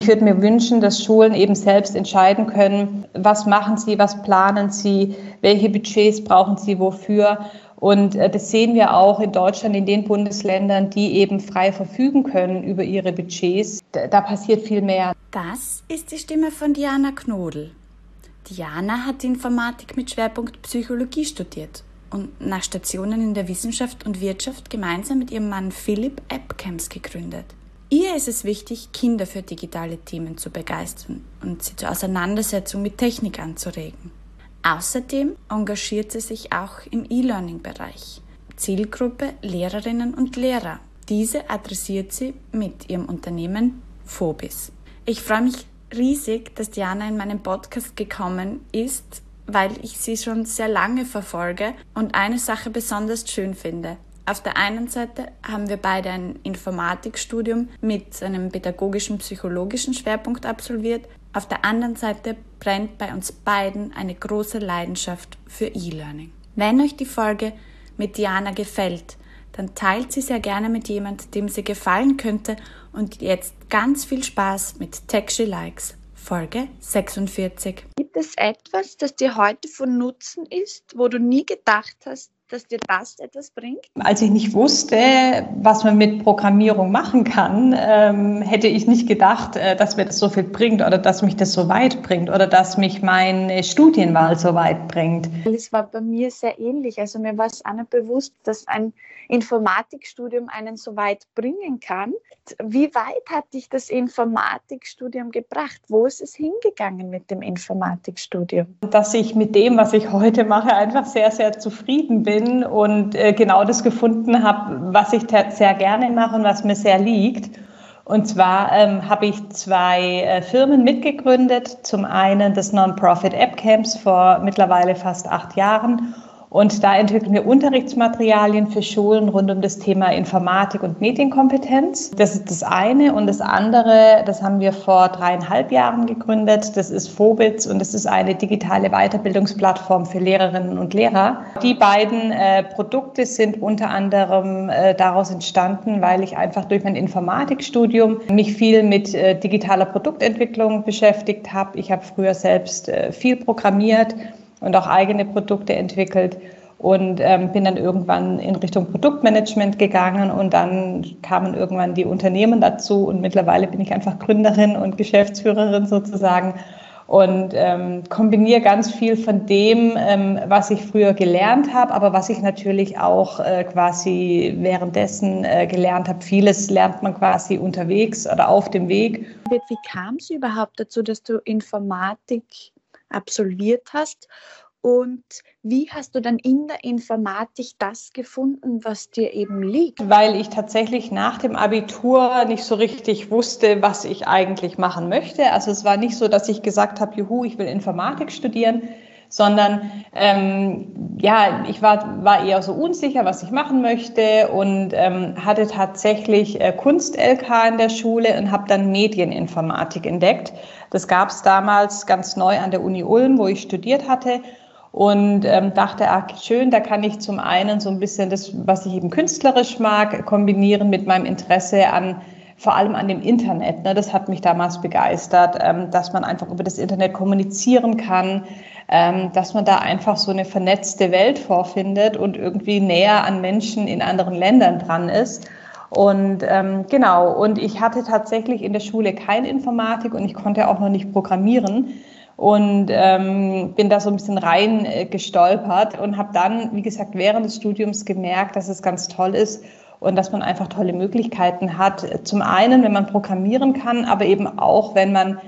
Ich würde mir wünschen, dass Schulen eben selbst entscheiden können, was machen sie, was planen sie, welche Budgets brauchen sie wofür. Und äh, das sehen wir auch in Deutschland, in den Bundesländern, die eben frei verfügen können über ihre Budgets. Da passiert viel mehr. Das ist die Stimme von Diana Knodel. Diana hat Informatik mit Schwerpunkt Psychologie studiert und nach Stationen in der Wissenschaft und Wirtschaft gemeinsam mit ihrem Mann Philipp AppCamps gegründet. Ihr ist es wichtig, Kinder für digitale Themen zu begeistern und sie zur Auseinandersetzung mit Technik anzuregen. Außerdem engagiert sie sich auch im E-Learning-Bereich. Zielgruppe Lehrerinnen und Lehrer. Diese adressiert sie mit ihrem Unternehmen Phobis. Ich freue mich riesig, dass Diana in meinen Podcast gekommen ist, weil ich sie schon sehr lange verfolge und eine Sache besonders schön finde. Auf der einen Seite haben wir beide ein Informatikstudium mit einem pädagogischen psychologischen Schwerpunkt absolviert. Auf der anderen Seite brennt bei uns beiden eine große Leidenschaft für E-Learning. Wenn euch die Folge mit Diana gefällt, dann teilt sie sehr gerne mit jemand, dem sie gefallen könnte und jetzt ganz viel Spaß mit Tech Likes. Folge 46. Gibt es etwas, das dir heute von Nutzen ist, wo du nie gedacht hast, dass dir das etwas bringt? Als ich nicht wusste, was man mit Programmierung machen kann, ähm, hätte ich nicht gedacht, äh, dass mir das so viel bringt oder dass mich das so weit bringt oder dass mich meine Studienwahl so weit bringt. Es war bei mir sehr ähnlich. Also mir war es auch nicht bewusst, dass ein Informatikstudium einen so weit bringen kann. Wie weit hat dich das Informatikstudium gebracht? Wo ist es hingegangen mit dem Informatikstudium? Dass ich mit dem, was ich heute mache, einfach sehr, sehr zufrieden bin und äh, genau das gefunden habe, was ich sehr gerne mache und was mir sehr liegt. Und zwar ähm, habe ich zwei äh, Firmen mitgegründet. Zum einen das Non-Profit App Camps vor mittlerweile fast acht Jahren und da entwickeln wir Unterrichtsmaterialien für Schulen rund um das Thema Informatik und Medienkompetenz. Das ist das eine. Und das andere, das haben wir vor dreieinhalb Jahren gegründet. Das ist Phobitz und das ist eine digitale Weiterbildungsplattform für Lehrerinnen und Lehrer. Die beiden äh, Produkte sind unter anderem äh, daraus entstanden, weil ich einfach durch mein Informatikstudium mich viel mit äh, digitaler Produktentwicklung beschäftigt habe. Ich habe früher selbst äh, viel programmiert und auch eigene Produkte entwickelt und ähm, bin dann irgendwann in Richtung Produktmanagement gegangen und dann kamen irgendwann die Unternehmen dazu und mittlerweile bin ich einfach Gründerin und Geschäftsführerin sozusagen und ähm, kombiniere ganz viel von dem, ähm, was ich früher gelernt habe, aber was ich natürlich auch äh, quasi währenddessen äh, gelernt habe. Vieles lernt man quasi unterwegs oder auf dem Weg. Wie kam es überhaupt dazu, dass du Informatik absolviert hast. Und wie hast du dann in der Informatik das gefunden, was dir eben liegt? Weil ich tatsächlich nach dem Abitur nicht so richtig wusste, was ich eigentlich machen möchte. Also es war nicht so, dass ich gesagt habe, juhu, ich will Informatik studieren, sondern ähm, ja, ich war, war eher so unsicher, was ich machen möchte und ähm, hatte tatsächlich äh, Kunst-LK in der Schule und habe dann Medieninformatik entdeckt. Das gab es damals ganz neu an der Uni Ulm, wo ich studiert hatte und ähm, dachte, ach schön, da kann ich zum einen so ein bisschen das, was ich eben künstlerisch mag, kombinieren mit meinem Interesse an vor allem an dem Internet. Ne? Das hat mich damals begeistert, ähm, dass man einfach über das Internet kommunizieren kann, ähm, dass man da einfach so eine vernetzte Welt vorfindet und irgendwie näher an Menschen in anderen Ländern dran ist. Und ähm, genau, und ich hatte tatsächlich in der Schule keine Informatik und ich konnte auch noch nicht programmieren und ähm, bin da so ein bisschen rein äh, gestolpert und habe dann, wie gesagt, während des Studiums gemerkt, dass es ganz toll ist und dass man einfach tolle Möglichkeiten hat. Zum einen, wenn man programmieren kann, aber eben auch, wenn man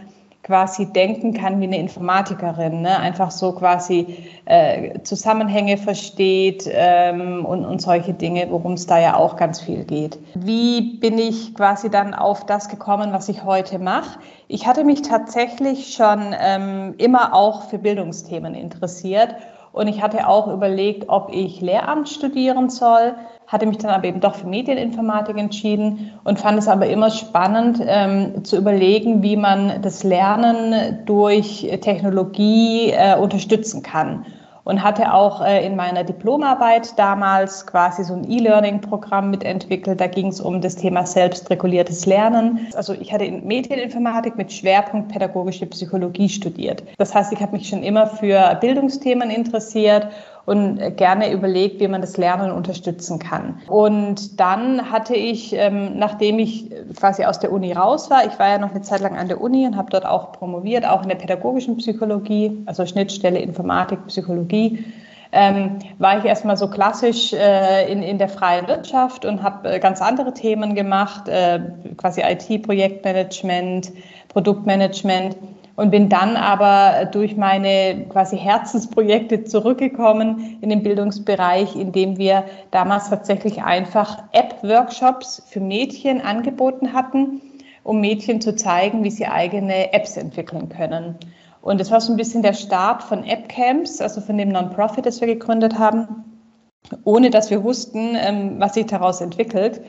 quasi denken kann wie eine Informatikerin, ne? einfach so quasi äh, Zusammenhänge versteht ähm, und, und solche Dinge, worum es da ja auch ganz viel geht. Wie bin ich quasi dann auf das gekommen, was ich heute mache? Ich hatte mich tatsächlich schon ähm, immer auch für Bildungsthemen interessiert Und ich hatte auch überlegt, ob ich Lehramt studieren soll, hatte mich dann aber eben doch für Medieninformatik entschieden und fand es aber immer spannend ähm, zu überlegen, wie man das Lernen durch Technologie äh, unterstützen kann und hatte auch äh, in meiner Diplomarbeit damals quasi so ein E-Learning-Programm mitentwickelt. Da ging es um das Thema selbstreguliertes Lernen. Also ich hatte in Medieninformatik mit Schwerpunkt pädagogische Psychologie studiert. Das heißt, ich habe mich schon immer für Bildungsthemen interessiert und gerne überlegt, wie man das Lernen unterstützen kann. Und dann hatte ich, ähm, nachdem ich quasi aus der Uni raus war, ich war ja noch eine Zeit lang an der Uni und habe dort auch promoviert, auch in der pädagogischen Psychologie, also Schnittstelle Informatik, Psychologie, ähm, war ich erstmal so klassisch äh, in, in der freien Wirtschaft und habe äh, ganz andere Themen gemacht, äh, quasi IT-Projektmanagement, Produktmanagement und bin dann aber durch meine quasi Herzensprojekte zurückgekommen in den Bildungsbereich, indem wir damals tatsächlich einfach App-Workshops für Mädchen angeboten hatten, um Mädchen zu zeigen, wie sie eigene Apps entwickeln können. Und das war so ein bisschen der Start von App-Camps, also von dem Non-Profit, das wir gegründet haben, ohne dass wir wussten, ähm, was sich daraus entwickelt.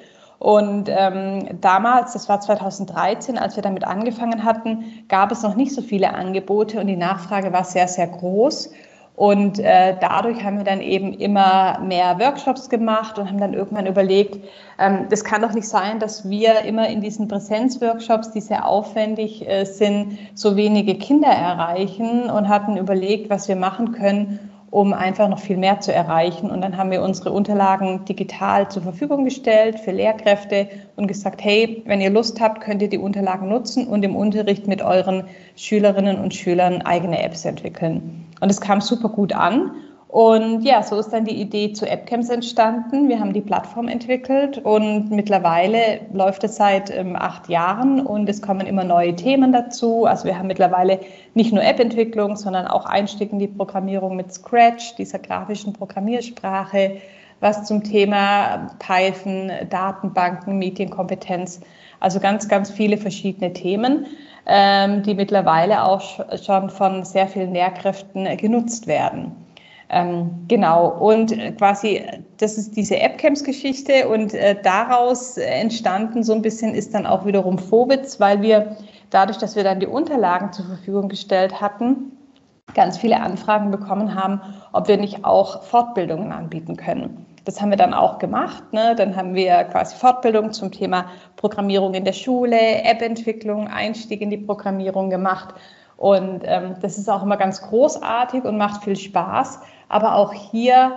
Und ähm, damals, das war 2013, als wir damit angefangen hatten, gab es noch nicht so viele Angebote und die Nachfrage war sehr, sehr groß. Und äh, dadurch haben wir dann eben immer mehr Workshops gemacht und haben dann irgendwann überlegt, ähm, das kann doch nicht sein, dass wir immer in diesen Präsenzworkshops, die sehr aufwendig äh, sind, so wenige Kinder erreichen und hatten überlegt, was wir machen können, um einfach noch viel mehr zu erreichen. Und dann haben wir unsere Unterlagen digital zur Verfügung gestellt für Lehrkräfte und gesagt, hey, wenn ihr Lust habt, könnt ihr die Unterlagen nutzen und im Unterricht mit euren Schülerinnen und Schülern eigene Apps entwickeln. Und es kam super gut an. Und ja, so ist dann die Idee zu AppCamps entstanden. Wir haben die Plattform entwickelt und mittlerweile läuft es seit ähm, acht Jahren und es kommen immer neue Themen dazu. Also wir haben mittlerweile nicht nur App-Entwicklung, sondern auch Einstieg in die Programmierung mit Scratch, dieser grafischen Programmiersprache, was zum Thema Python, Datenbanken, Medienkompetenz, also ganz, ganz viele verschiedene Themen, ähm, die mittlerweile auch schon von sehr vielen Lehrkräften genutzt werden. Ähm, genau, und äh, quasi, das ist diese AppCamps-Geschichte und äh, daraus entstanden so ein bisschen ist dann auch wiederum Vobitz, weil wir dadurch, dass wir dann die Unterlagen zur Verfügung gestellt hatten, ganz viele Anfragen bekommen haben, ob wir nicht auch Fortbildungen anbieten können. Das haben wir dann auch gemacht. Ne? Dann haben wir quasi Fortbildung zum Thema Programmierung in der Schule, App-Entwicklung, Einstieg in die Programmierung gemacht. Und ähm, das ist auch immer ganz großartig und macht viel Spaß. Aber auch hier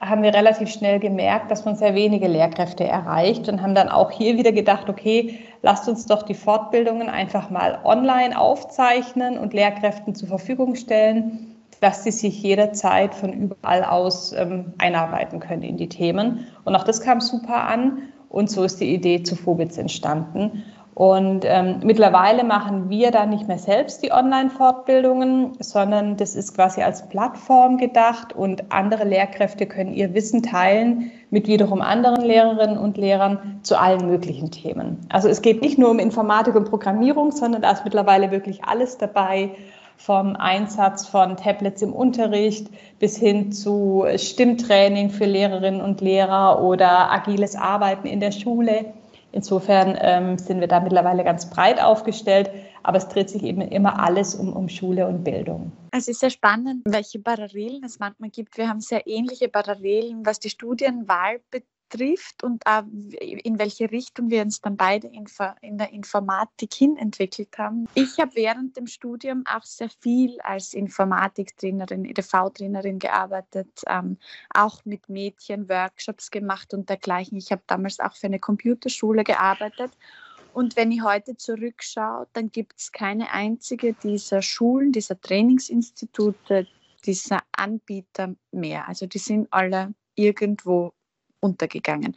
haben wir relativ schnell gemerkt, dass man sehr wenige Lehrkräfte erreicht und haben dann auch hier wieder gedacht, okay, lasst uns doch die Fortbildungen einfach mal online aufzeichnen und Lehrkräften zur Verfügung stellen, dass sie sich jederzeit von überall aus ähm, einarbeiten können in die Themen. Und auch das kam super an und so ist die Idee zu Phobitz entstanden. Und ähm, mittlerweile machen wir da nicht mehr selbst die Online-Fortbildungen, sondern das ist quasi als Plattform gedacht und andere Lehrkräfte können ihr Wissen teilen mit wiederum anderen Lehrerinnen und Lehrern zu allen möglichen Themen. Also es geht nicht nur um Informatik und Programmierung, sondern da ist mittlerweile wirklich alles dabei, vom Einsatz von Tablets im Unterricht bis hin zu Stimmtraining für Lehrerinnen und Lehrer oder agiles Arbeiten in der Schule. Insofern ähm, sind wir da mittlerweile ganz breit aufgestellt, aber es dreht sich eben immer alles um, um Schule und Bildung. Es ist sehr spannend, welche Parallelen es manchmal gibt. Wir haben sehr ähnliche Parallelen, was die Studienwahl betrifft trifft und auch in welche Richtung wir uns dann beide in der Informatik hin entwickelt haben. Ich habe während dem Studium auch sehr viel als Informatiktrainerin, EDV-Trainerin gearbeitet, ähm, auch mit Mädchen Workshops gemacht und dergleichen. Ich habe damals auch für eine Computerschule gearbeitet. Und wenn ich heute zurückschaue, dann gibt es keine einzige dieser Schulen, dieser Trainingsinstitute, dieser Anbieter mehr. Also die sind alle irgendwo untergegangen.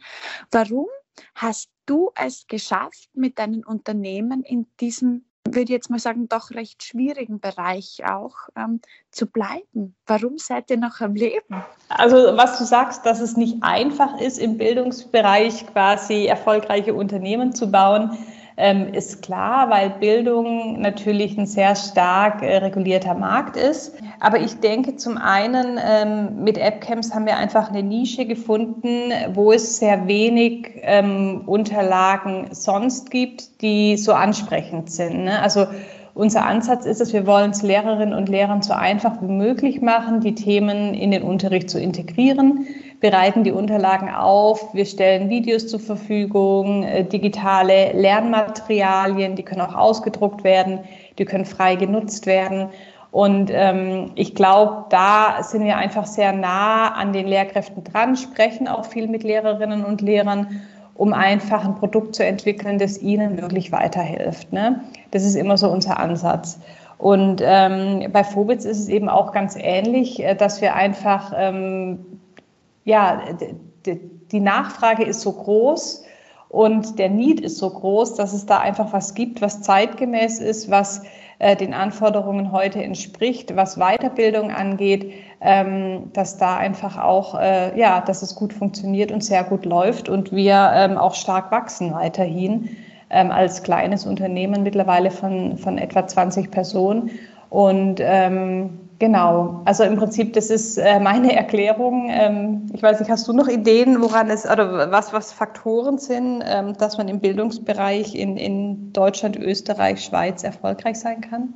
Warum hast du es geschafft, mit deinen Unternehmen in diesem, würde ich jetzt mal sagen, doch recht schwierigen Bereich auch ähm, zu bleiben? Warum seid ihr noch am Leben? Also was du sagst, dass es nicht einfach ist, im Bildungsbereich quasi erfolgreiche Unternehmen zu bauen, ähm, ist klar, weil Bildung natürlich ein sehr stark äh, regulierter Markt ist. Aber ich denke, zum einen ähm, mit AppCamps haben wir einfach eine Nische gefunden, wo es sehr wenig ähm, Unterlagen sonst gibt, die so ansprechend sind. Ne? Also unser Ansatz ist es, wir wollen es Lehrerinnen und Lehrern so einfach wie möglich machen, die Themen in den Unterricht zu integrieren, bereiten die Unterlagen auf, wir stellen Videos zur Verfügung, äh, digitale Lernmaterialien, die können auch ausgedruckt werden, die können frei genutzt werden. Und ähm, ich glaube, da sind wir einfach sehr nah an den Lehrkräften dran, sprechen auch viel mit Lehrerinnen und Lehrern um einfach ein Produkt zu entwickeln, das ihnen wirklich weiterhilft. Ne? Das ist immer so unser Ansatz. Und ähm, bei Phobitz ist es eben auch ganz ähnlich, äh, dass wir einfach, ähm, ja, die Nachfrage ist so groß und der Need ist so groß, dass es da einfach was gibt, was zeitgemäß ist, was äh, den Anforderungen heute entspricht, was Weiterbildung angeht, ähm, dass da einfach auch, äh, ja, dass es gut funktioniert und sehr gut läuft und wir ähm, auch stark wachsen weiterhin ähm, als kleines Unternehmen mittlerweile von, von etwa 20 Personen. Und ähm, genau, also im Prinzip, das ist äh, meine Erklärung. Ähm, ich weiß nicht, hast du noch Ideen, woran es oder was, was Faktoren sind, ähm, dass man im Bildungsbereich in, in Deutschland, Österreich, Schweiz erfolgreich sein kann?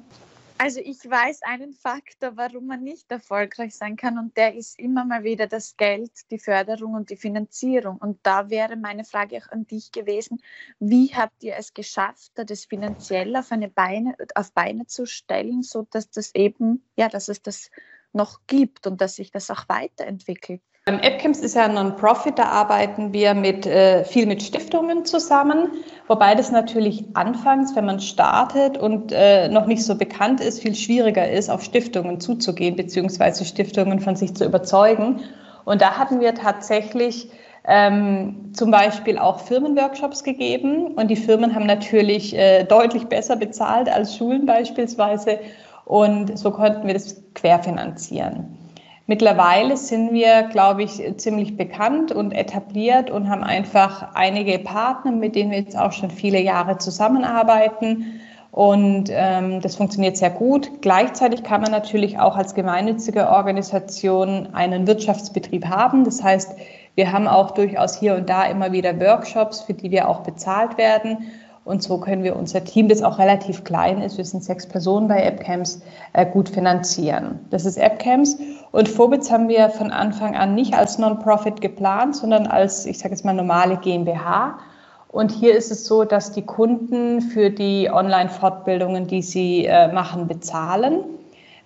Also ich weiß einen Faktor, warum man nicht erfolgreich sein kann und der ist immer mal wieder das Geld, die Förderung und die Finanzierung. Und da wäre meine Frage auch an dich gewesen, wie habt ihr es geschafft, das finanziell auf, eine Beine, auf Beine zu stellen, sodass das eben, ja, dass es das noch gibt und dass sich das auch weiterentwickelt? Beim AppCamps ist ja ein Non-Profit, da arbeiten wir mit, äh, viel mit Stiftungen zusammen, wobei das natürlich anfangs, wenn man startet und äh, noch nicht so bekannt ist, viel schwieriger ist, auf Stiftungen zuzugehen, beziehungsweise Stiftungen von sich zu überzeugen. Und da hatten wir tatsächlich ähm, zum Beispiel auch Firmenworkshops gegeben und die Firmen haben natürlich äh, deutlich besser bezahlt als Schulen beispielsweise und so konnten wir das querfinanzieren. Mittlerweile sind wir, glaube ich, ziemlich bekannt und etabliert und haben einfach einige Partner, mit denen wir jetzt auch schon viele Jahre zusammenarbeiten. Und ähm, das funktioniert sehr gut. Gleichzeitig kann man natürlich auch als gemeinnützige Organisation einen Wirtschaftsbetrieb haben. Das heißt, wir haben auch durchaus hier und da immer wieder Workshops, für die wir auch bezahlt werden. Und so können wir unser Team, das auch relativ klein ist, wir sind sechs Personen bei AppCamps, äh, gut finanzieren. Das ist AppCamps. Und Vobitz haben wir von Anfang an nicht als Non-Profit geplant, sondern als, ich sage jetzt mal, normale GmbH. Und hier ist es so, dass die Kunden für die Online-Fortbildungen, die sie äh, machen, bezahlen.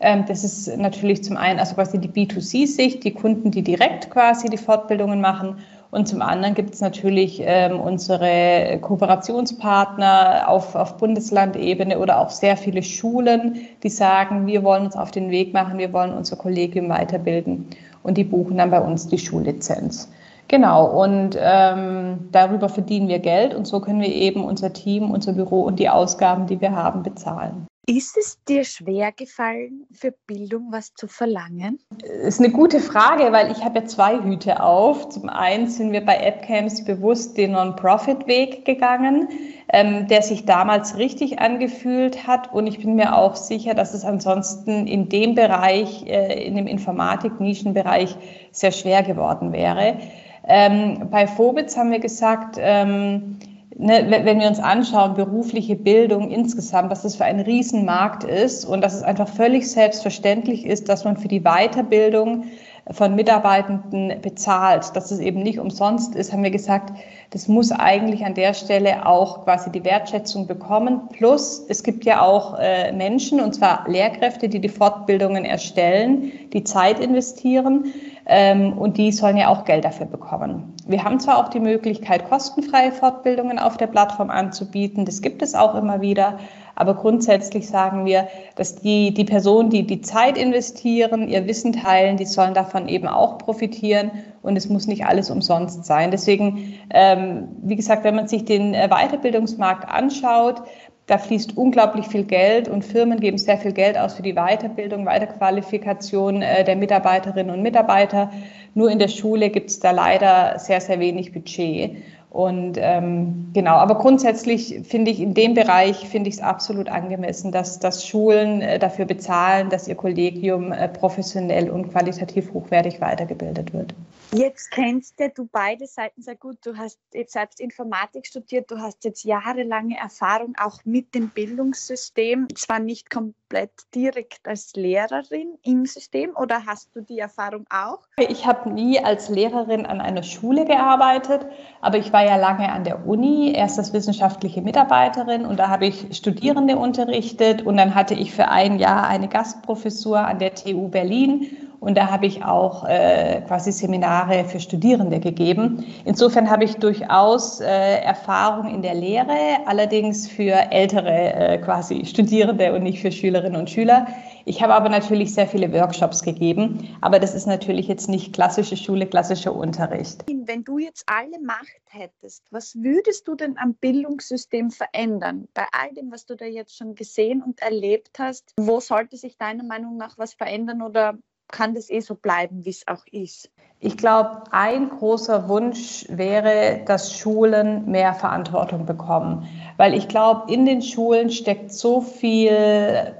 Ähm, das ist natürlich zum einen also quasi die B2C-Sicht, die Kunden, die direkt quasi die Fortbildungen machen. Und zum anderen gibt es natürlich ähm, unsere Kooperationspartner auf, auf Bundeslandebene oder auch sehr viele Schulen, die sagen, wir wollen uns auf den Weg machen, wir wollen unser Kollegium weiterbilden. Und die buchen dann bei uns die Schullizenz. Genau, und ähm, darüber verdienen wir Geld und so können wir eben unser Team, unser Büro und die Ausgaben, die wir haben, bezahlen. Ist es dir schwer gefallen, für Bildung was zu verlangen? Das ist eine gute Frage, weil ich habe ja zwei Hüte auf. Zum einen sind wir bei AppCamps bewusst den Non-Profit-Weg gegangen, ähm, der sich damals richtig angefühlt hat. Und ich bin mir auch sicher, dass es ansonsten in dem Bereich, äh, in dem Informatik-Nischenbereich, sehr schwer geworden wäre. Ähm, bei Phobitz haben wir gesagt, ähm, ne, wenn wir uns anschauen, berufliche Bildung insgesamt, was das für ein Riesenmarkt ist und dass es einfach völlig selbstverständlich ist, dass man für die Weiterbildung von Mitarbeitenden bezahlt, dass es eben nicht umsonst ist, haben wir gesagt, das muss eigentlich an der Stelle auch quasi die Wertschätzung bekommen. Plus, es gibt ja auch äh, Menschen, und zwar Lehrkräfte, die die Fortbildungen erstellen, die Zeit investieren ähm, und die sollen ja auch Geld dafür bekommen. Wir haben zwar auch die Möglichkeit, kostenfreie Fortbildungen auf der Plattform anzubieten, das gibt es auch immer wieder, aber grundsätzlich sagen wir, dass die, die Personen, die die Zeit investieren, ihr Wissen teilen, die sollen davon eben auch profitieren und es muss nicht alles umsonst sein. Deswegen, ähm, wie gesagt, wenn man sich den äh, Weiterbildungsmarkt anschaut, da fließt unglaublich viel Geld und Firmen geben sehr viel Geld aus für die Weiterbildung, Weiterqualifikation äh, der Mitarbeiterinnen und Mitarbeiter. Nur in der Schule gibt es da leider sehr, sehr wenig Budget. Und ähm, genau, aber grundsätzlich finde ich in dem Bereich finde ich es absolut angemessen, dass, dass Schulen äh, dafür bezahlen, dass ihr Kollegium äh, professionell und qualitativ hochwertig weitergebildet wird. Jetzt kennst du beide Seiten sehr gut. Du hast jetzt selbst Informatik studiert, du hast jetzt jahrelange Erfahrung auch mit dem Bildungssystem, zwar nicht komplett direkt als Lehrerin im System oder hast du die Erfahrung auch? Ich habe nie als Lehrerin an einer Schule gearbeitet, aber ich war ja lange an der Uni, erst als wissenschaftliche Mitarbeiterin und da habe ich Studierende unterrichtet und dann hatte ich für ein Jahr eine Gastprofessur an der TU Berlin und da habe ich auch äh, quasi Seminare für Studierende gegeben. Insofern habe ich durchaus äh, Erfahrung in der Lehre, allerdings für ältere äh, quasi Studierende und nicht für Schülerinnen und Schüler. Ich habe aber natürlich sehr viele Workshops gegeben, aber das ist natürlich jetzt nicht klassische Schule, klassischer Unterricht. Wenn du jetzt alle Macht hättest, was würdest du denn am Bildungssystem verändern? Bei all dem, was du da jetzt schon gesehen und erlebt hast, wo sollte sich deiner Meinung nach was verändern oder kann das eh so bleiben, wie es auch ist. Ich glaube, ein großer Wunsch wäre, dass Schulen mehr Verantwortung bekommen. Weil ich glaube, in den Schulen steckt so viel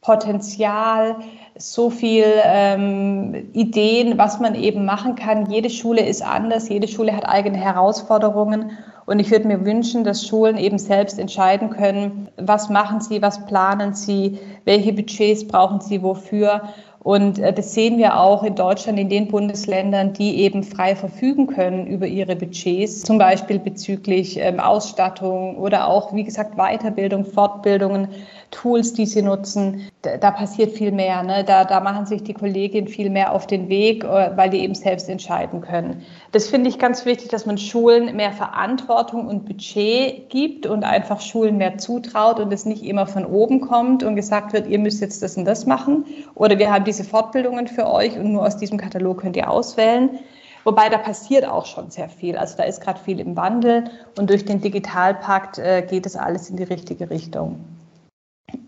Potenzial, so viel ähm, Ideen, was man eben machen kann. Jede Schule ist anders, jede Schule hat eigene Herausforderungen. Und ich würde mir wünschen, dass Schulen eben selbst entscheiden können, was machen sie, was planen sie, welche Budgets brauchen sie wofür. Und äh, das sehen wir auch in Deutschland in den Bundesländern, die eben frei verfügen können über ihre Budgets, zum Beispiel bezüglich ähm, Ausstattung oder auch, wie gesagt, Weiterbildung, Fortbildungen, Tools, die sie nutzen. Da, da passiert viel mehr. Ne? Da, da machen sich die Kolleginnen viel mehr auf den Weg, äh, weil die eben selbst entscheiden können. Das finde ich ganz wichtig, dass man Schulen mehr Verantwortung und Budget gibt und einfach Schulen mehr zutraut und es nicht immer von oben kommt und gesagt wird, ihr müsst jetzt das und das machen oder wir haben diese Fortbildungen für euch und nur aus diesem Katalog könnt ihr auswählen. Wobei da passiert auch schon sehr viel. Also da ist gerade viel im Wandel und durch den Digitalpakt äh, geht es alles in die richtige Richtung.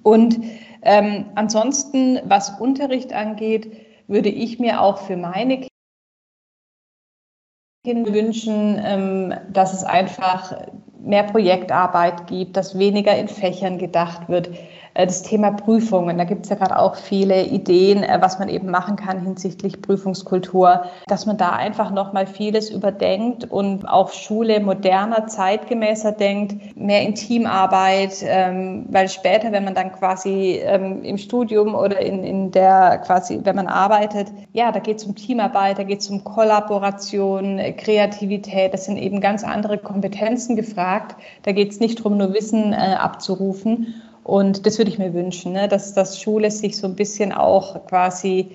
Und ähm, ansonsten, was Unterricht angeht, würde ich mir auch für meine Kinder wünschen, ähm, dass es einfach mehr Projektarbeit gibt, dass weniger in Fächern gedacht wird, das Thema Prüfungen. Da gibt es ja gerade auch viele Ideen, äh, was man eben machen kann hinsichtlich Prüfungskultur, dass man da einfach nochmal vieles überdenkt und auch Schule moderner, zeitgemäßer denkt, mehr in Teamarbeit, ähm, weil später, wenn man dann quasi ähm, im Studium oder in, in der quasi, wenn man arbeitet, ja, da geht es um Teamarbeit, da geht es um Kollaboration, Kreativität, das sind eben ganz andere Kompetenzen gefragt. Da geht es nicht darum, nur Wissen äh, abzurufen. Und das würde ich mir wünschen, ne? dass das Schule sich so ein bisschen auch quasi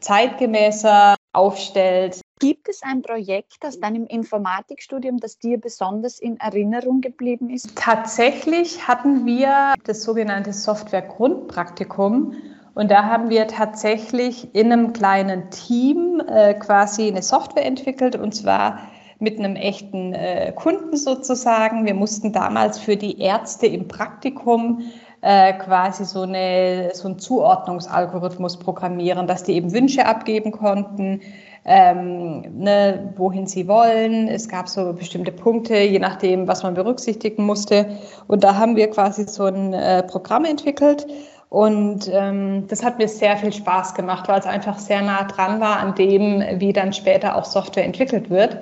zeitgemäßer aufstellt. Gibt es ein Projekt aus deinem Informatikstudium, das dir besonders in Erinnerung geblieben ist? Tatsächlich hatten wir das sogenannte Software-Grundpraktikum. Und da haben wir tatsächlich in einem kleinen Team äh, quasi eine Software entwickelt und zwar mit einem echten äh, Kunden sozusagen. Wir mussten damals für die Ärzte im Praktikum äh, quasi so, eine, so einen Zuordnungsalgorithmus programmieren, dass die eben Wünsche abgeben konnten, ähm, ne, wohin sie wollen. Es gab so bestimmte Punkte, je nachdem, was man berücksichtigen musste. Und da haben wir quasi so ein äh, Programm entwickelt. Und ähm, das hat mir sehr viel Spaß gemacht, weil es einfach sehr nah dran war an dem, wie dann später auch Software entwickelt wird.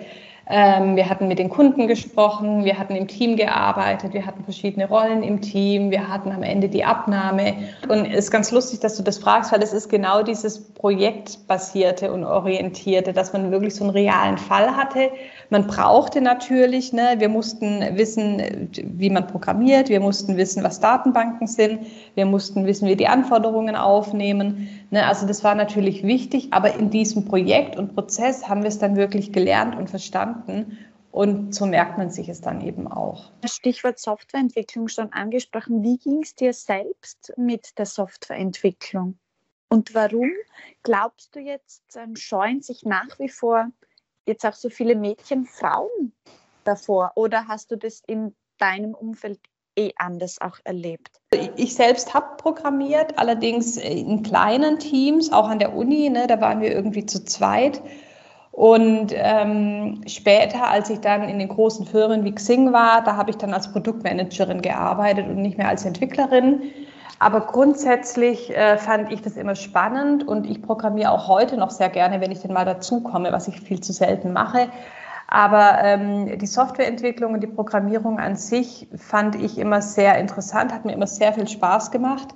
Ähm, wir hatten mit den Kunden gesprochen, wir hatten im Team gearbeitet, wir hatten verschiedene Rollen im Team, wir hatten am Ende die Abnahme. Und es ist ganz lustig, dass du das fragst, weil es ist genau dieses projektbasierte und orientierte, dass man wirklich so einen realen Fall hatte. Man brauchte natürlich, ne, wir mussten wissen, wie man programmiert, wir mussten wissen, was Datenbanken sind, wir mussten wissen, wie die Anforderungen aufnehmen. Ne, also das war natürlich wichtig, aber in diesem Projekt und Prozess haben wir es dann wirklich gelernt und verstanden. Und so merkt man sich es dann eben auch. Stichwort Softwareentwicklung schon angesprochen. Wie ging es dir selbst mit der Softwareentwicklung? Und warum glaubst du jetzt, ähm, scheuen sich nach wie vor jetzt auch so viele Mädchen Frauen davor? Oder hast du das in deinem Umfeld eh anders auch erlebt? Ich selbst habe programmiert, allerdings in kleinen Teams, auch an der Uni, ne, da waren wir irgendwie zu zweit. Und ähm, später, als ich dann in den großen Firmen wie Xing war, da habe ich dann als Produktmanagerin gearbeitet und nicht mehr als Entwicklerin. Aber grundsätzlich äh, fand ich das immer spannend und ich programmiere auch heute noch sehr gerne, wenn ich denn mal dazukomme, was ich viel zu selten mache. Aber ähm, die Softwareentwicklung und die Programmierung an sich fand ich immer sehr interessant, hat mir immer sehr viel Spaß gemacht.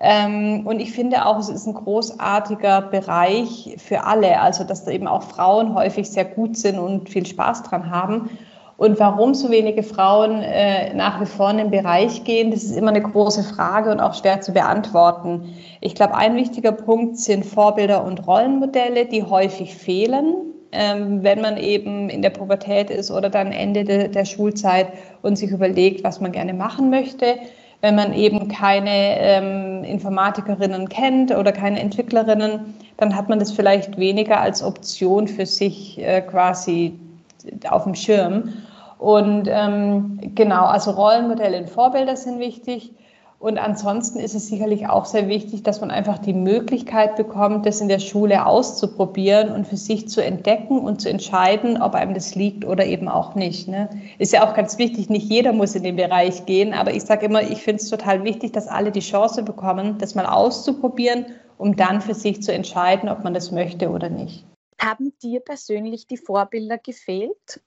Ähm, und ich finde auch, es ist ein großartiger Bereich für alle, also dass da eben auch Frauen häufig sehr gut sind und viel Spaß dran haben. Und warum so wenige Frauen äh, nach wie vor in den Bereich gehen, das ist immer eine große Frage und auch schwer zu beantworten. Ich glaube, ein wichtiger Punkt sind Vorbilder und Rollenmodelle, die häufig fehlen, ähm, wenn man eben in der Pubertät ist oder dann Ende de, der Schulzeit und sich überlegt, was man gerne machen möchte. Wenn man eben keine ähm, Informatikerinnen kennt oder keine Entwicklerinnen, dann hat man das vielleicht weniger als Option für sich äh, quasi auf dem Schirm. Und ähm, genau, also Rollenmodelle und Vorbilder sind wichtig. Und ansonsten ist es sicherlich auch sehr wichtig, dass man einfach die Möglichkeit bekommt, das in der Schule auszuprobieren und für sich zu entdecken und zu entscheiden, ob einem das liegt oder eben auch nicht. Ne? Ist ja auch ganz wichtig, nicht jeder muss in den Bereich gehen, aber ich sage immer, ich finde es total wichtig, dass alle die Chance bekommen, das mal auszuprobieren, um dann für sich zu entscheiden, ob man das möchte oder nicht. Haben dir persönlich die Vorbilder gefehlt?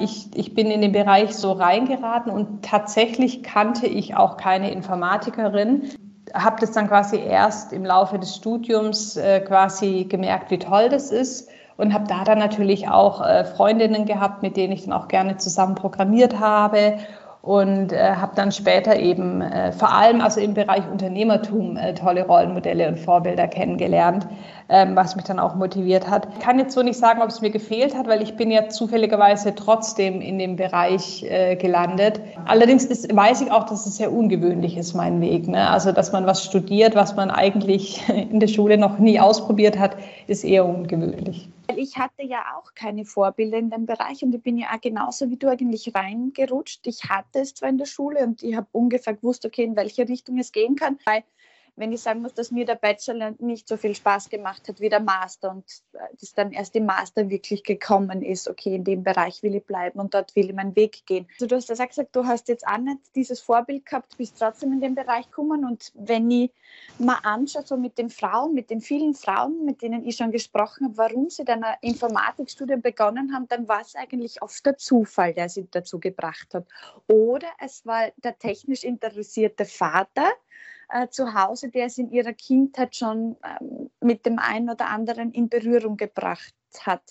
Ich, ich bin in den Bereich so reingeraten und tatsächlich kannte ich auch keine Informatikerin. Habe das dann quasi erst im Laufe des Studiums äh, quasi gemerkt, wie toll das ist und habe da dann natürlich auch äh, Freundinnen gehabt, mit denen ich dann auch gerne zusammen programmiert habe und äh, habe dann später eben äh, vor allem also im Bereich Unternehmertum äh, tolle Rollenmodelle und Vorbilder kennengelernt, ähm, was mich dann auch motiviert hat. Ich kann jetzt so nicht sagen, ob es mir gefehlt hat, weil ich bin ja zufälligerweise trotzdem in dem Bereich äh, gelandet. Allerdings ist, weiß ich auch, dass es sehr ungewöhnlich ist, mein Weg. Ne? Also, dass man was studiert, was man eigentlich in der Schule noch nie ausprobiert hat, ist eher ungewöhnlich. Ich hatte ja auch keine Vorbilder in dem Bereich und ich bin ja auch genauso wie du eigentlich reingerutscht. Ich hatte es zwar in der Schule und ich habe ungefähr gewusst, okay, in welche Richtung es gehen kann. Weil wenn ich sagen muss, dass mir der Bachelor nicht so viel Spaß gemacht hat wie der Master und äh, das dann erst im Master wirklich gekommen ist, okay, in dem Bereich will ich bleiben und dort will ich meinen Weg gehen. Also du hast ja gesagt, du hast jetzt auch nicht dieses Vorbild gehabt, bist trotzdem in den Bereich gekommen und wenn ich mal anschaue, so mit den Frauen, mit den vielen Frauen, mit denen ich schon gesprochen habe, warum sie dann ein Informatikstudium begonnen haben, dann war es eigentlich oft der Zufall, der sie dazu gebracht hat. Oder es war der technisch interessierte Vater, äh, zu Hause, der es in ihrer Kindheit schon ähm, mit dem einen oder anderen in Berührung gebracht hat.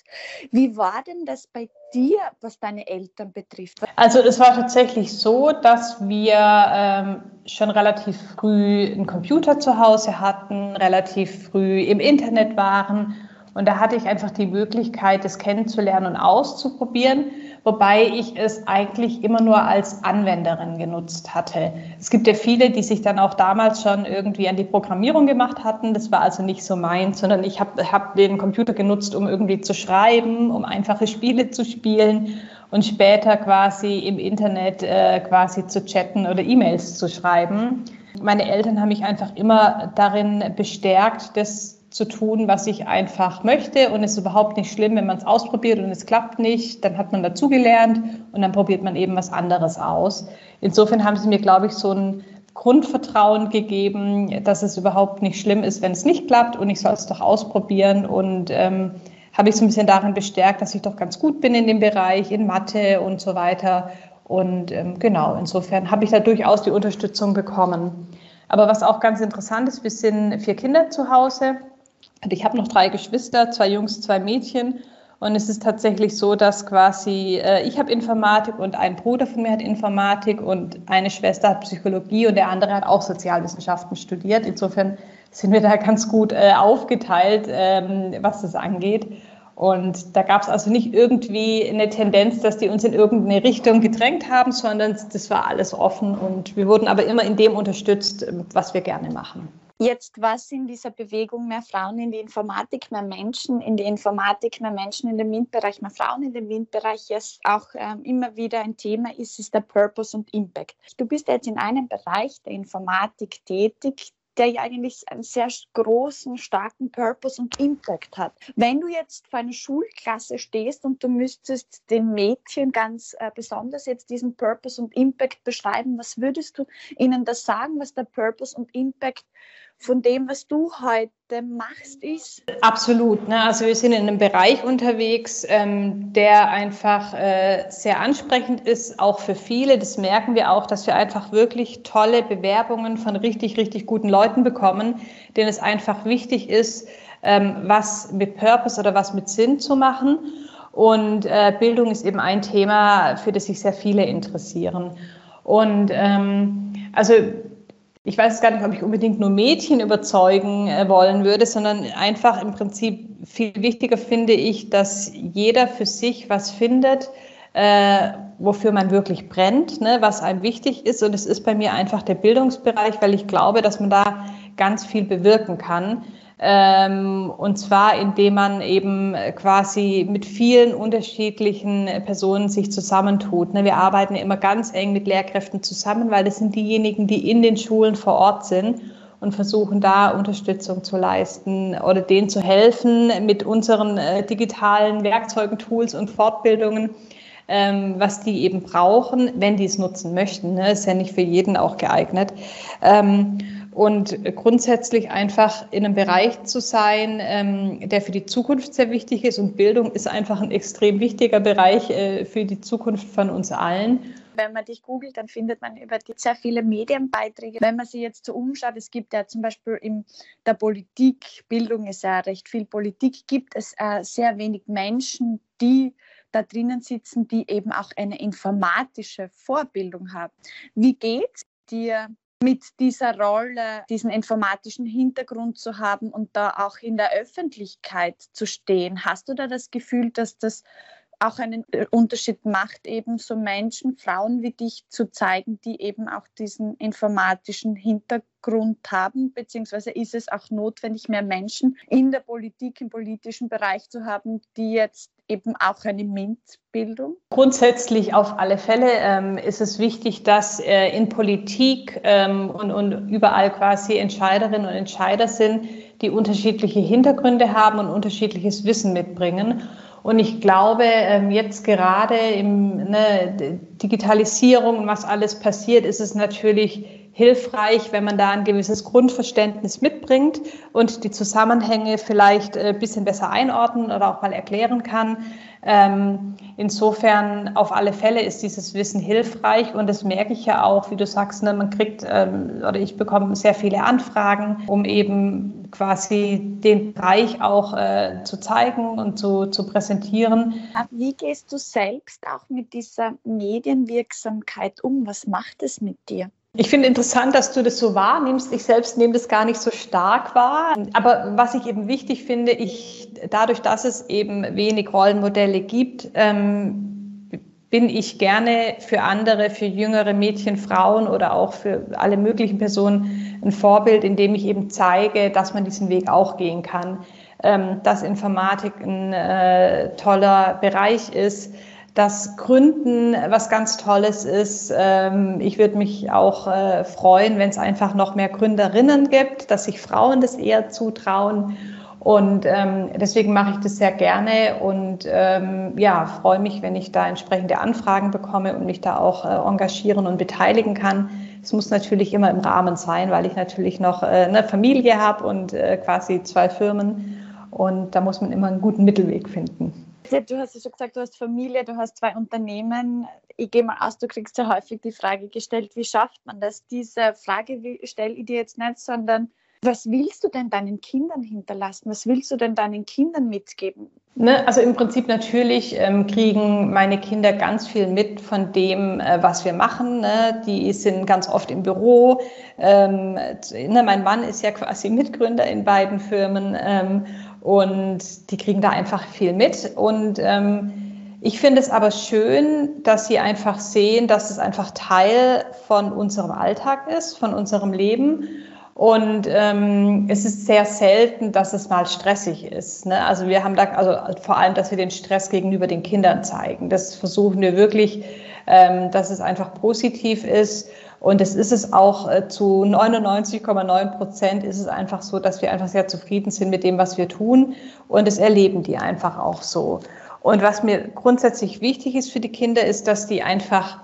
Wie war denn das bei dir, was deine Eltern betrifft? Also es war tatsächlich so, dass wir ähm, schon relativ früh einen Computer zu Hause hatten, relativ früh im Internet waren und da hatte ich einfach die Möglichkeit, das kennenzulernen und auszuprobieren wobei ich es eigentlich immer nur als Anwenderin genutzt hatte. Es gibt ja viele, die sich dann auch damals schon irgendwie an die Programmierung gemacht hatten. Das war also nicht so meins, sondern ich habe hab den Computer genutzt, um irgendwie zu schreiben, um einfache Spiele zu spielen und später quasi im Internet äh, quasi zu chatten oder E-Mails zu schreiben. Meine Eltern haben mich einfach immer darin bestärkt, das zu tun, was ich einfach möchte. Und es ist überhaupt nicht schlimm, wenn man es ausprobiert und es klappt nicht. Dann hat man dazugelernt und dann probiert man eben was anderes aus. Insofern haben sie mir, glaube ich, so ein Grundvertrauen gegeben, dass es überhaupt nicht schlimm ist, wenn es nicht klappt und ich soll es doch ausprobieren. Und ähm, habe ich so ein bisschen darin bestärkt, dass ich doch ganz gut bin in dem Bereich, in Mathe und so weiter. Und ähm, genau, insofern habe ich da durchaus die Unterstützung bekommen. Aber was auch ganz interessant ist, wir sind vier Kinder zu Hause und ich habe noch drei Geschwister, zwei Jungs, zwei Mädchen. Und es ist tatsächlich so, dass quasi äh, ich habe Informatik und ein Bruder von mir hat Informatik und eine Schwester hat Psychologie und der andere hat auch Sozialwissenschaften studiert. Insofern sind wir da ganz gut äh, aufgeteilt, ähm, was das angeht. Und da gab es also nicht irgendwie eine Tendenz, dass die uns in irgendeine Richtung gedrängt haben, sondern das war alles offen und wir wurden aber immer in dem unterstützt, was wir gerne machen. Jetzt was in dieser Bewegung mehr Frauen in die Informatik, mehr Menschen in die Informatik, mehr Menschen in den MINT-Bereich, mehr Frauen in den MINT-Bereich jetzt auch ähm, immer wieder ein Thema ist, ist der Purpose und Impact. Du bist jetzt in einem Bereich der Informatik tätig, der ja eigentlich einen sehr großen, starken Purpose und Impact hat. Wenn du jetzt vor einer Schulklasse stehst und du müsstest den Mädchen ganz äh, besonders jetzt diesen Purpose und Impact beschreiben, was würdest du ihnen da sagen, was der Purpose und Impact von dem, was du heute machst, ist? Absolut. Ne? Also wir sind in einem Bereich unterwegs, ähm, der einfach äh, sehr ansprechend ist, auch für viele. Das merken wir auch, dass wir einfach wirklich tolle Bewerbungen von richtig, richtig guten Leuten bekommen, denen es einfach wichtig ist, ähm, was mit Purpose oder was mit Sinn zu machen. Und äh, Bildung ist eben ein Thema, für das sich sehr viele interessieren. Und ähm, also ich weiß gar nicht, ob ich unbedingt nur Mädchen überzeugen äh, wollen würde, sondern einfach im Prinzip viel wichtiger finde ich, dass jeder für sich was findet, äh, wofür man wirklich brennt, ne, was einem wichtig ist. Und es ist bei mir einfach der Bildungsbereich, weil ich glaube, dass man da ganz viel bewirken kann. Ähm, und zwar, indem man eben quasi mit vielen unterschiedlichen Personen sich zusammentut. Ne? Wir arbeiten immer ganz eng mit Lehrkräften zusammen, weil das sind diejenigen, die in den Schulen vor Ort sind und versuchen da Unterstützung zu leisten oder denen zu helfen mit unseren äh, digitalen Werkzeugen, Tools und Fortbildungen, ähm, was die eben brauchen, wenn die es nutzen möchten. Ne? Ist ja nicht für jeden auch geeignet. Und grundsätzlich einfach in einem Bereich zu sein, ähm, der für die Zukunft sehr wichtig ist. Und Bildung ist einfach ein extrem wichtiger Bereich äh, für die Zukunft von uns allen. Wenn man dich googelt, dann findet man über die sehr viele Medienbeiträge. Wenn man sich jetzt so umschaut, es gibt ja zum Beispiel in der Politik, Bildung ist ja recht viel Politik, gibt es äh, sehr wenig Menschen, die da drinnen sitzen, die eben auch eine informatische Vorbildung haben. Wie geht dir mit dieser Rolle, diesen informatischen Hintergrund zu haben und da auch in der Öffentlichkeit zu stehen. Hast du da das Gefühl, dass das auch einen äh, Unterschied macht, eben so Menschen, Frauen wie dich zu zeigen, die eben auch diesen informatischen Hintergrund haben, beziehungsweise ist es auch notwendig, mehr Menschen in der Politik, im politischen Bereich zu haben, die jetzt eben auch eine MINT-Bildung? Grundsätzlich auf alle Fälle ähm, ist es wichtig, dass äh, in Politik ähm, und, und überall quasi Entscheiderinnen und Entscheider sind, die unterschiedliche Hintergründe haben und unterschiedliches Wissen mitbringen. Und ich glaube, ähm, jetzt gerade im ne, Digitalisierung und was alles passiert, ist es natürlich hilfreich, wenn man da ein gewisses Grundverständnis mitbringt und die Zusammenhänge vielleicht ein äh, bisschen besser einordnen oder auch mal erklären kann. Ähm, insofern auf alle Fälle ist dieses Wissen hilfreich und das merke ich ja auch, wie du sagst, ne, man kriegt ähm, oder ich bekomme sehr viele Anfragen, um eben quasi den Bereich auch äh, zu zeigen und zu, zu präsentieren. Wie gehst du selbst auch mit dieser Medienwirksamkeit um? Was macht es mit dir? Ich finde interessant, dass du das so wahrnimmst. Ich selbst nehme das gar nicht so stark wahr. Aber was ich eben wichtig finde, ich, dadurch, dass es eben wenig Rollenmodelle gibt, ähm, bin ich gerne für andere, für jüngere Mädchen, Frauen oder auch für alle möglichen Personen ein Vorbild, indem ich eben zeige, dass man diesen Weg auch gehen kann, ähm, dass Informatik ein äh, toller Bereich ist dass Gründen was ganz Tolles ist. Ähm, ich würde mich auch äh, freuen, wenn es einfach noch mehr Gründerinnen gibt, dass sich Frauen das eher zutrauen. Und ähm, deswegen mache ich das sehr gerne und ähm, ja, freue mich, wenn ich da entsprechende Anfragen bekomme und mich da auch äh, engagieren und beteiligen kann. Es muss natürlich immer im Rahmen sein, weil ich natürlich noch äh, eine Familie habe und äh, quasi zwei Firmen. Und da muss man immer einen guten Mittelweg finden. Du hast ja schon gesagt, du hast Familie, du hast zwei Unternehmen. Ich gehe mal aus, du kriegst ja häufig die Frage gestellt, wie schafft man das? Diese Frage stelle ich dir jetzt nicht, sondern was willst du denn deinen Kindern hinterlassen? Was willst du denn deinen Kindern mitgeben? Ne, also im Prinzip natürlich ähm, kriegen meine Kinder ganz viel mit von dem, äh, was wir machen. Ne? Die sind ganz oft im Büro. Ähm, ne, mein Mann ist ja quasi Mitgründer in beiden Firmen. Ähm, und die kriegen da einfach viel mit. Und ähm, ich finde es aber schön, dass sie einfach sehen, dass es einfach Teil von unserem Alltag ist, von unserem Leben. Und ähm, es ist sehr selten, dass es mal stressig ist. Ne? Also wir haben da, also vor allem, dass wir den Stress gegenüber den Kindern zeigen. Das versuchen wir wirklich, ähm, dass es einfach positiv ist. Und es ist es auch äh, zu 99,9 Prozent ist es einfach so, dass wir einfach sehr zufrieden sind mit dem, was wir tun. Und es erleben die einfach auch so. Und was mir grundsätzlich wichtig ist für die Kinder, ist, dass die einfach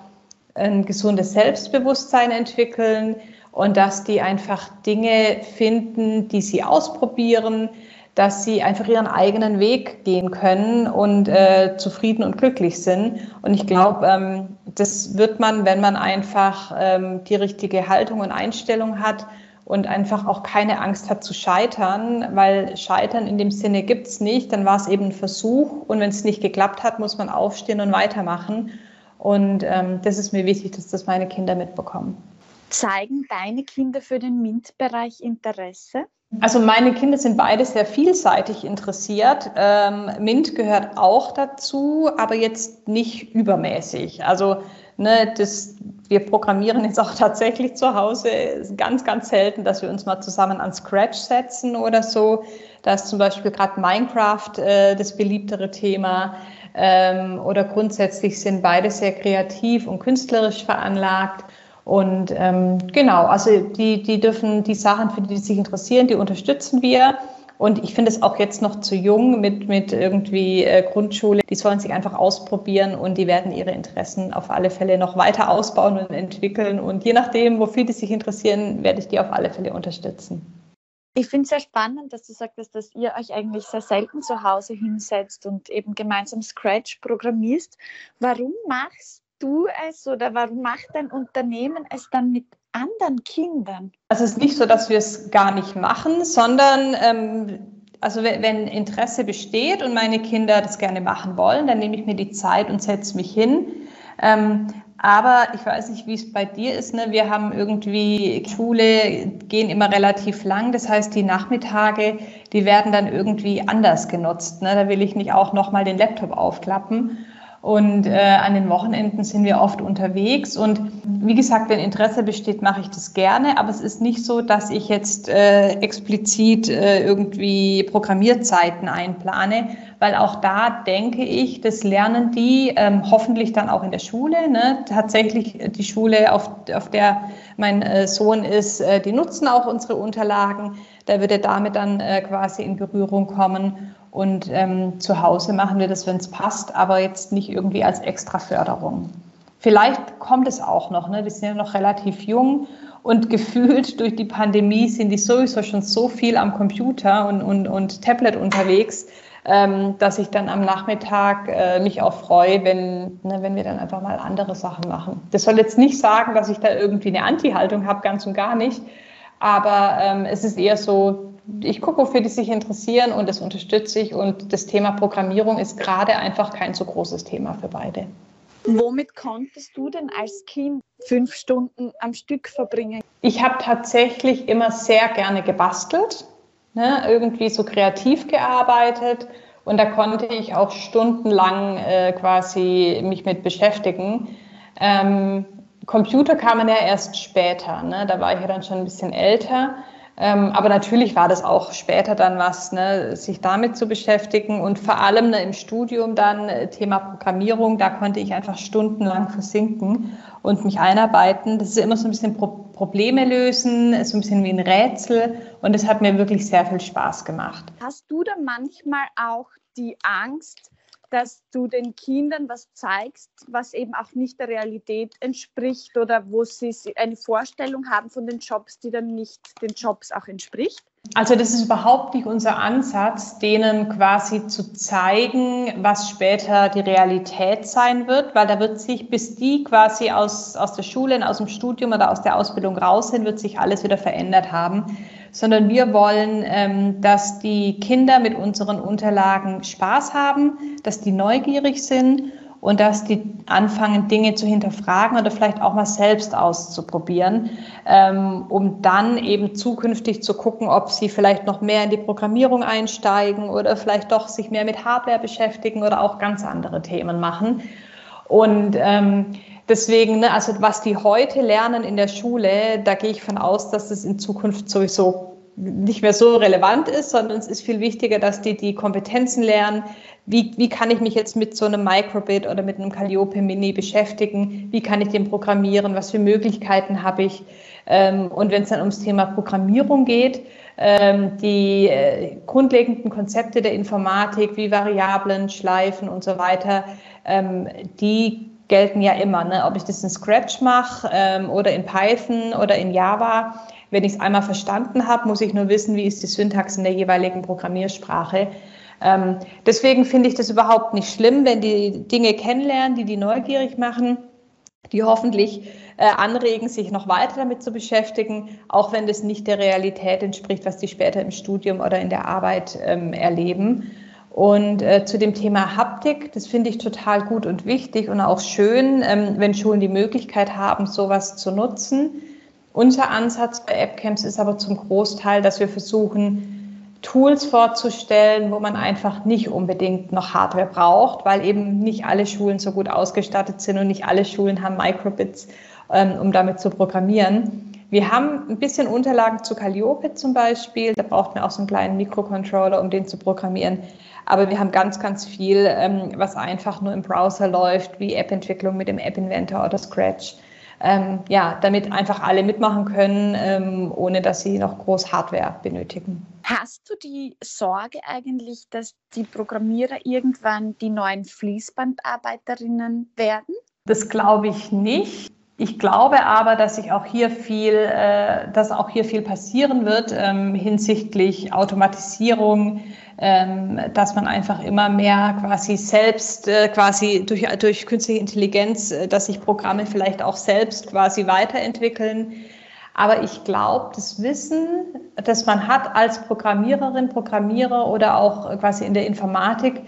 ein gesundes Selbstbewusstsein entwickeln und dass die einfach Dinge finden, die sie ausprobieren, dass sie einfach ihren eigenen Weg gehen können und äh, zufrieden und glücklich sind. Und ich glaube, ähm, das wird man, wenn man einfach ähm, die richtige Haltung und Einstellung hat und einfach auch keine Angst hat zu scheitern, weil Scheitern in dem Sinne gibt's nicht. Dann war es eben ein Versuch und wenn es nicht geklappt hat, muss man aufstehen und weitermachen. Und ähm, das ist mir wichtig, dass das meine Kinder mitbekommen. Zeigen deine Kinder für den MINT-Bereich Interesse? Also meine Kinder sind beide sehr vielseitig interessiert. Ähm, MINT gehört auch dazu, aber jetzt nicht übermäßig. Also ne, das, wir programmieren jetzt auch tatsächlich zu Hause. Ist ganz, ganz selten, dass wir uns mal zusammen an Scratch setzen oder so. Da ist zum Beispiel gerade Minecraft äh, das beliebtere Thema. Ähm, oder grundsätzlich sind beide sehr kreativ und künstlerisch veranlagt. Und ähm, genau, also die, die dürfen die Sachen, für die sie sich interessieren, die unterstützen wir. Und ich finde es auch jetzt noch zu jung mit, mit irgendwie äh, Grundschule. Die sollen sich einfach ausprobieren und die werden ihre Interessen auf alle Fälle noch weiter ausbauen und entwickeln. Und je nachdem, wofür die sich interessieren, werde ich die auf alle Fälle unterstützen. Ich finde es sehr spannend, dass du sagst, dass ihr euch eigentlich sehr selten zu Hause hinsetzt und eben gemeinsam Scratch programmierst. Warum machst du es oder warum macht dein Unternehmen es dann mit anderen Kindern? Also es ist nicht so, dass wir es gar nicht machen, sondern ähm, also wenn Interesse besteht und meine Kinder das gerne machen wollen, dann nehme ich mir die Zeit und setze mich hin. Ähm, aber ich weiß nicht, wie es bei dir ist. Ne? Wir haben irgendwie Schule gehen immer relativ lang. Das heißt, die Nachmittage, die werden dann irgendwie anders genutzt. Ne? Da will ich nicht auch nochmal den Laptop aufklappen. Und äh, an den Wochenenden sind wir oft unterwegs. Und wie gesagt, wenn Interesse besteht, mache ich das gerne. Aber es ist nicht so, dass ich jetzt äh, explizit äh, irgendwie Programmierzeiten einplane, weil auch da denke ich, das lernen die ähm, hoffentlich dann auch in der Schule. Ne? Tatsächlich die Schule, auf, auf der mein äh, Sohn ist, äh, die nutzen auch unsere Unterlagen. Da wird er damit dann äh, quasi in Berührung kommen. Und ähm, zu Hause machen wir das, wenn es passt, aber jetzt nicht irgendwie als extra Förderung. Vielleicht kommt es auch noch, ne? die sind ja noch relativ jung und gefühlt durch die Pandemie sind die sowieso schon so viel am Computer und, und, und Tablet unterwegs, ähm, dass ich dann am Nachmittag äh, mich auch freue, wenn, ne, wenn wir dann einfach mal andere Sachen machen. Das soll jetzt nicht sagen, dass ich da irgendwie eine Anti-Haltung habe, ganz und gar nicht. Aber ähm, es ist eher so, ich gucke, wofür die sich interessieren und das unterstütze ich. Und das Thema Programmierung ist gerade einfach kein so großes Thema für beide. Womit konntest du denn als Kind fünf Stunden am Stück verbringen? Ich habe tatsächlich immer sehr gerne gebastelt, ne, irgendwie so kreativ gearbeitet und da konnte ich auch stundenlang äh, quasi mich mit beschäftigen. Ähm, Computer kamen ja erst später, ne? da war ich ja dann schon ein bisschen älter. Ähm, aber natürlich war das auch später dann was, ne, sich damit zu beschäftigen und vor allem ne, im Studium dann äh, Thema Programmierung, da konnte ich einfach stundenlang versinken und mich einarbeiten. Das ist immer so ein bisschen Pro Probleme lösen, so ein bisschen wie ein Rätsel und das hat mir wirklich sehr viel Spaß gemacht. Hast du da manchmal auch die Angst, dass du den Kindern was zeigst, was eben auch nicht der Realität entspricht oder wo sie eine Vorstellung haben von den Jobs, die dann nicht den Jobs auch entspricht? Also das ist überhaupt nicht unser Ansatz, denen quasi zu zeigen, was später die Realität sein wird, weil da wird sich, bis die quasi aus, aus der Schule, aus dem Studium oder aus der Ausbildung raus sind, wird sich alles wieder verändert haben sondern wir wollen, ähm, dass die Kinder mit unseren Unterlagen Spaß haben, dass die neugierig sind und dass die anfangen, Dinge zu hinterfragen oder vielleicht auch mal selbst auszuprobieren, ähm, um dann eben zukünftig zu gucken, ob sie vielleicht noch mehr in die Programmierung einsteigen oder vielleicht doch sich mehr mit Hardware beschäftigen oder auch ganz andere Themen machen. Und ähm, deswegen, ne, also was die heute lernen in der Schule, da gehe ich von aus, dass es in Zukunft sowieso nicht mehr so relevant ist, sondern es ist viel wichtiger, dass die die Kompetenzen lernen. Wie, wie kann ich mich jetzt mit so einem Microbit oder mit einem Calliope Mini beschäftigen? Wie kann ich den programmieren? Was für Möglichkeiten habe ich? Ähm, und wenn es dann ums Thema Programmierung geht, ähm, die äh, grundlegenden Konzepte der Informatik wie Variablen, Schleifen und so weiter, ähm, die gelten ja immer. Ne? Ob ich das in Scratch mache oder in Python oder in Java, wenn ich es einmal verstanden habe, muss ich nur wissen, wie ist die Syntax in der jeweiligen Programmiersprache. Ähm, deswegen finde ich das überhaupt nicht schlimm, wenn die Dinge kennenlernen, die die neugierig machen, die hoffentlich äh, anregen, sich noch weiter damit zu beschäftigen, auch wenn das nicht der Realität entspricht, was die später im Studium oder in der Arbeit ähm, erleben. Und äh, zu dem Thema Haptik, das finde ich total gut und wichtig und auch schön, ähm, wenn Schulen die Möglichkeit haben, sowas zu nutzen. Unser Ansatz bei AppCamps ist aber zum Großteil, dass wir versuchen, Tools vorzustellen, wo man einfach nicht unbedingt noch Hardware braucht, weil eben nicht alle Schulen so gut ausgestattet sind und nicht alle Schulen haben Microbits, ähm, um damit zu programmieren. Wir haben ein bisschen Unterlagen zu Calliope zum Beispiel. Da braucht man auch so einen kleinen Mikrocontroller, um den zu programmieren. Aber wir haben ganz, ganz viel, ähm, was einfach nur im Browser läuft, wie App-Entwicklung mit dem App Inventor oder Scratch. Ähm, ja, damit einfach alle mitmachen können, ähm, ohne dass sie noch groß Hardware benötigen. Hast du die Sorge eigentlich, dass die Programmierer irgendwann die neuen Fließbandarbeiterinnen werden? Das glaube ich nicht. Ich glaube aber, dass sich auch hier viel, äh, dass auch hier viel passieren wird ähm, hinsichtlich Automatisierung, ähm, dass man einfach immer mehr quasi selbst, äh, quasi durch, durch künstliche Intelligenz, äh, dass sich Programme vielleicht auch selbst quasi weiterentwickeln. Aber ich glaube, das Wissen, das man hat als Programmiererin, Programmierer oder auch quasi in der Informatik,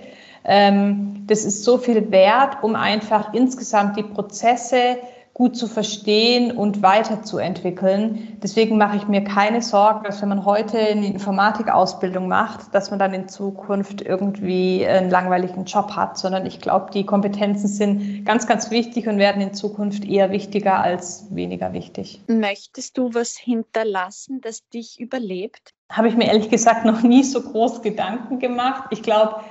ähm, das ist so viel wert, um einfach insgesamt die Prozesse gut zu verstehen und weiterzuentwickeln. Deswegen mache ich mir keine Sorgen, dass wenn man heute eine Informatikausbildung macht, dass man dann in Zukunft irgendwie einen langweiligen Job hat, sondern ich glaube, die Kompetenzen sind ganz, ganz wichtig und werden in Zukunft eher wichtiger als weniger wichtig. Möchtest du was hinterlassen, das dich überlebt? Habe ich mir ehrlich gesagt noch nie so groß Gedanken gemacht. Ich glaube,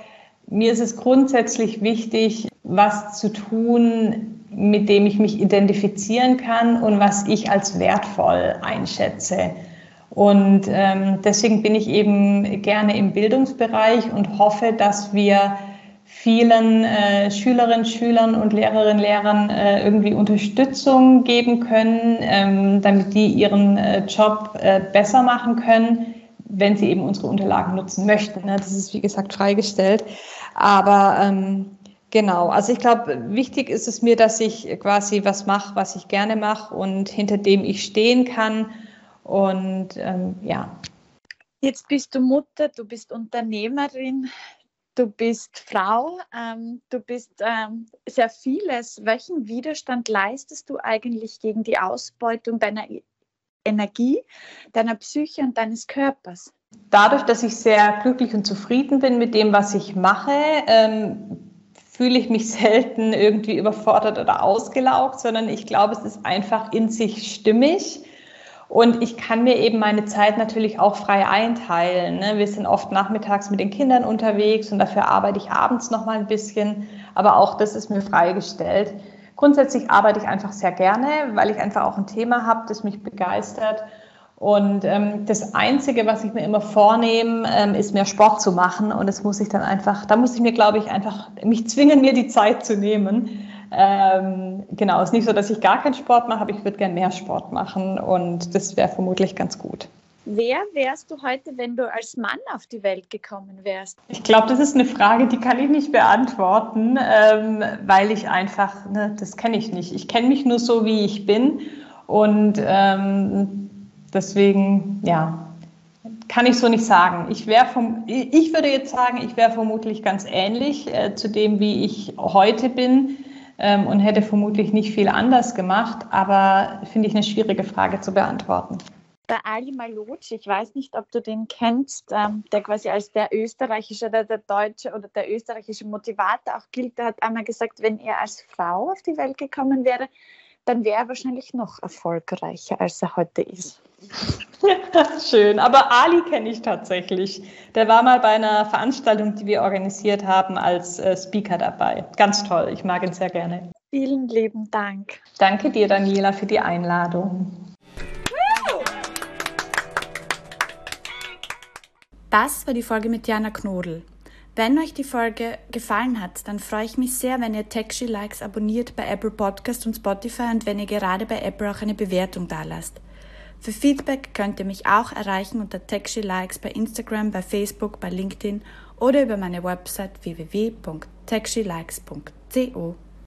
mir ist es grundsätzlich wichtig, was zu tun, mit dem ich mich identifizieren kann und was ich als wertvoll einschätze. Und ähm, deswegen bin ich eben gerne im Bildungsbereich und hoffe, dass wir vielen äh, Schülerinnen, Schülern und Lehrerinnen, Lehrern äh, irgendwie Unterstützung geben können, ähm, damit die ihren äh, Job äh, besser machen können, wenn sie eben unsere Unterlagen nutzen möchten. Ne? Das ist, wie gesagt, freigestellt. Aber ähm, Genau, also ich glaube, wichtig ist es mir, dass ich quasi was mache, was ich gerne mache und hinter dem ich stehen kann. Und ähm, ja. Jetzt bist du Mutter, du bist Unternehmerin, du bist Frau, ähm, du bist ähm, sehr vieles. Welchen Widerstand leistest du eigentlich gegen die Ausbeutung deiner Energie, deiner Psyche und deines Körpers? Dadurch, dass ich sehr glücklich und zufrieden bin mit dem, was ich mache, ähm, fühle ich mich selten irgendwie überfordert oder ausgelaugt, sondern ich glaube, es ist einfach in sich stimmig. Und ich kann mir eben meine Zeit natürlich auch frei einteilen. Ne? Wir sind oft nachmittags mit den Kindern unterwegs und dafür arbeite ich abends noch mal ein bisschen. Aber auch das ist mir freigestellt. Grundsätzlich arbeite ich einfach sehr gerne, weil ich einfach auch ein Thema habe, das mich begeistert. Und ähm, das Einzige, was ich mir immer vornehme, ähm, ist mehr Sport zu machen. Und das muss ich dann einfach, da muss ich mir, glaube ich, einfach mich zwingen, mir die Zeit zu nehmen. Ähm, genau, es ist nicht so, dass ich gar keinen Sport mache, aber ich würde gerne mehr Sport machen und das wäre vermutlich ganz gut. Wer wärst du heute, wenn du als Mann auf die Welt gekommen wärst? Ich glaube, das ist eine Frage, die kann ich nicht beantworten, ähm, weil ich einfach, ne, das kenne ich nicht. Ich kenne mich nur so, wie ich bin und ähm, Deswegen, ja, kann ich so nicht sagen. Ich, vom, ich würde jetzt sagen, ich wäre vermutlich ganz ähnlich äh, zu dem, wie ich heute bin ähm, und hätte vermutlich nicht viel anders gemacht, aber finde ich eine schwierige Frage zu beantworten. Der Ali Malotsch, ich weiß nicht, ob du den kennst, ähm, der quasi als der österreichische oder der deutsche oder der österreichische Motivator auch gilt, der hat einmal gesagt, wenn er als Frau auf die Welt gekommen wäre, dann wäre er wahrscheinlich noch erfolgreicher, als er heute ist. Schön, aber Ali kenne ich tatsächlich. Der war mal bei einer Veranstaltung, die wir organisiert haben, als äh, Speaker dabei. Ganz toll, ich mag ihn sehr gerne. Vielen lieben Dank. Danke dir, Daniela, für die Einladung. Das war die Folge mit Jana Knodel. Wenn euch die Folge gefallen hat, dann freue ich mich sehr, wenn ihr Techshy Likes abonniert bei Apple Podcast und Spotify und wenn ihr gerade bei Apple auch eine Bewertung dalasst. Für Feedback könnt ihr mich auch erreichen unter Techshy Likes bei Instagram, bei Facebook, bei LinkedIn oder über meine Website www.techshylikes.co.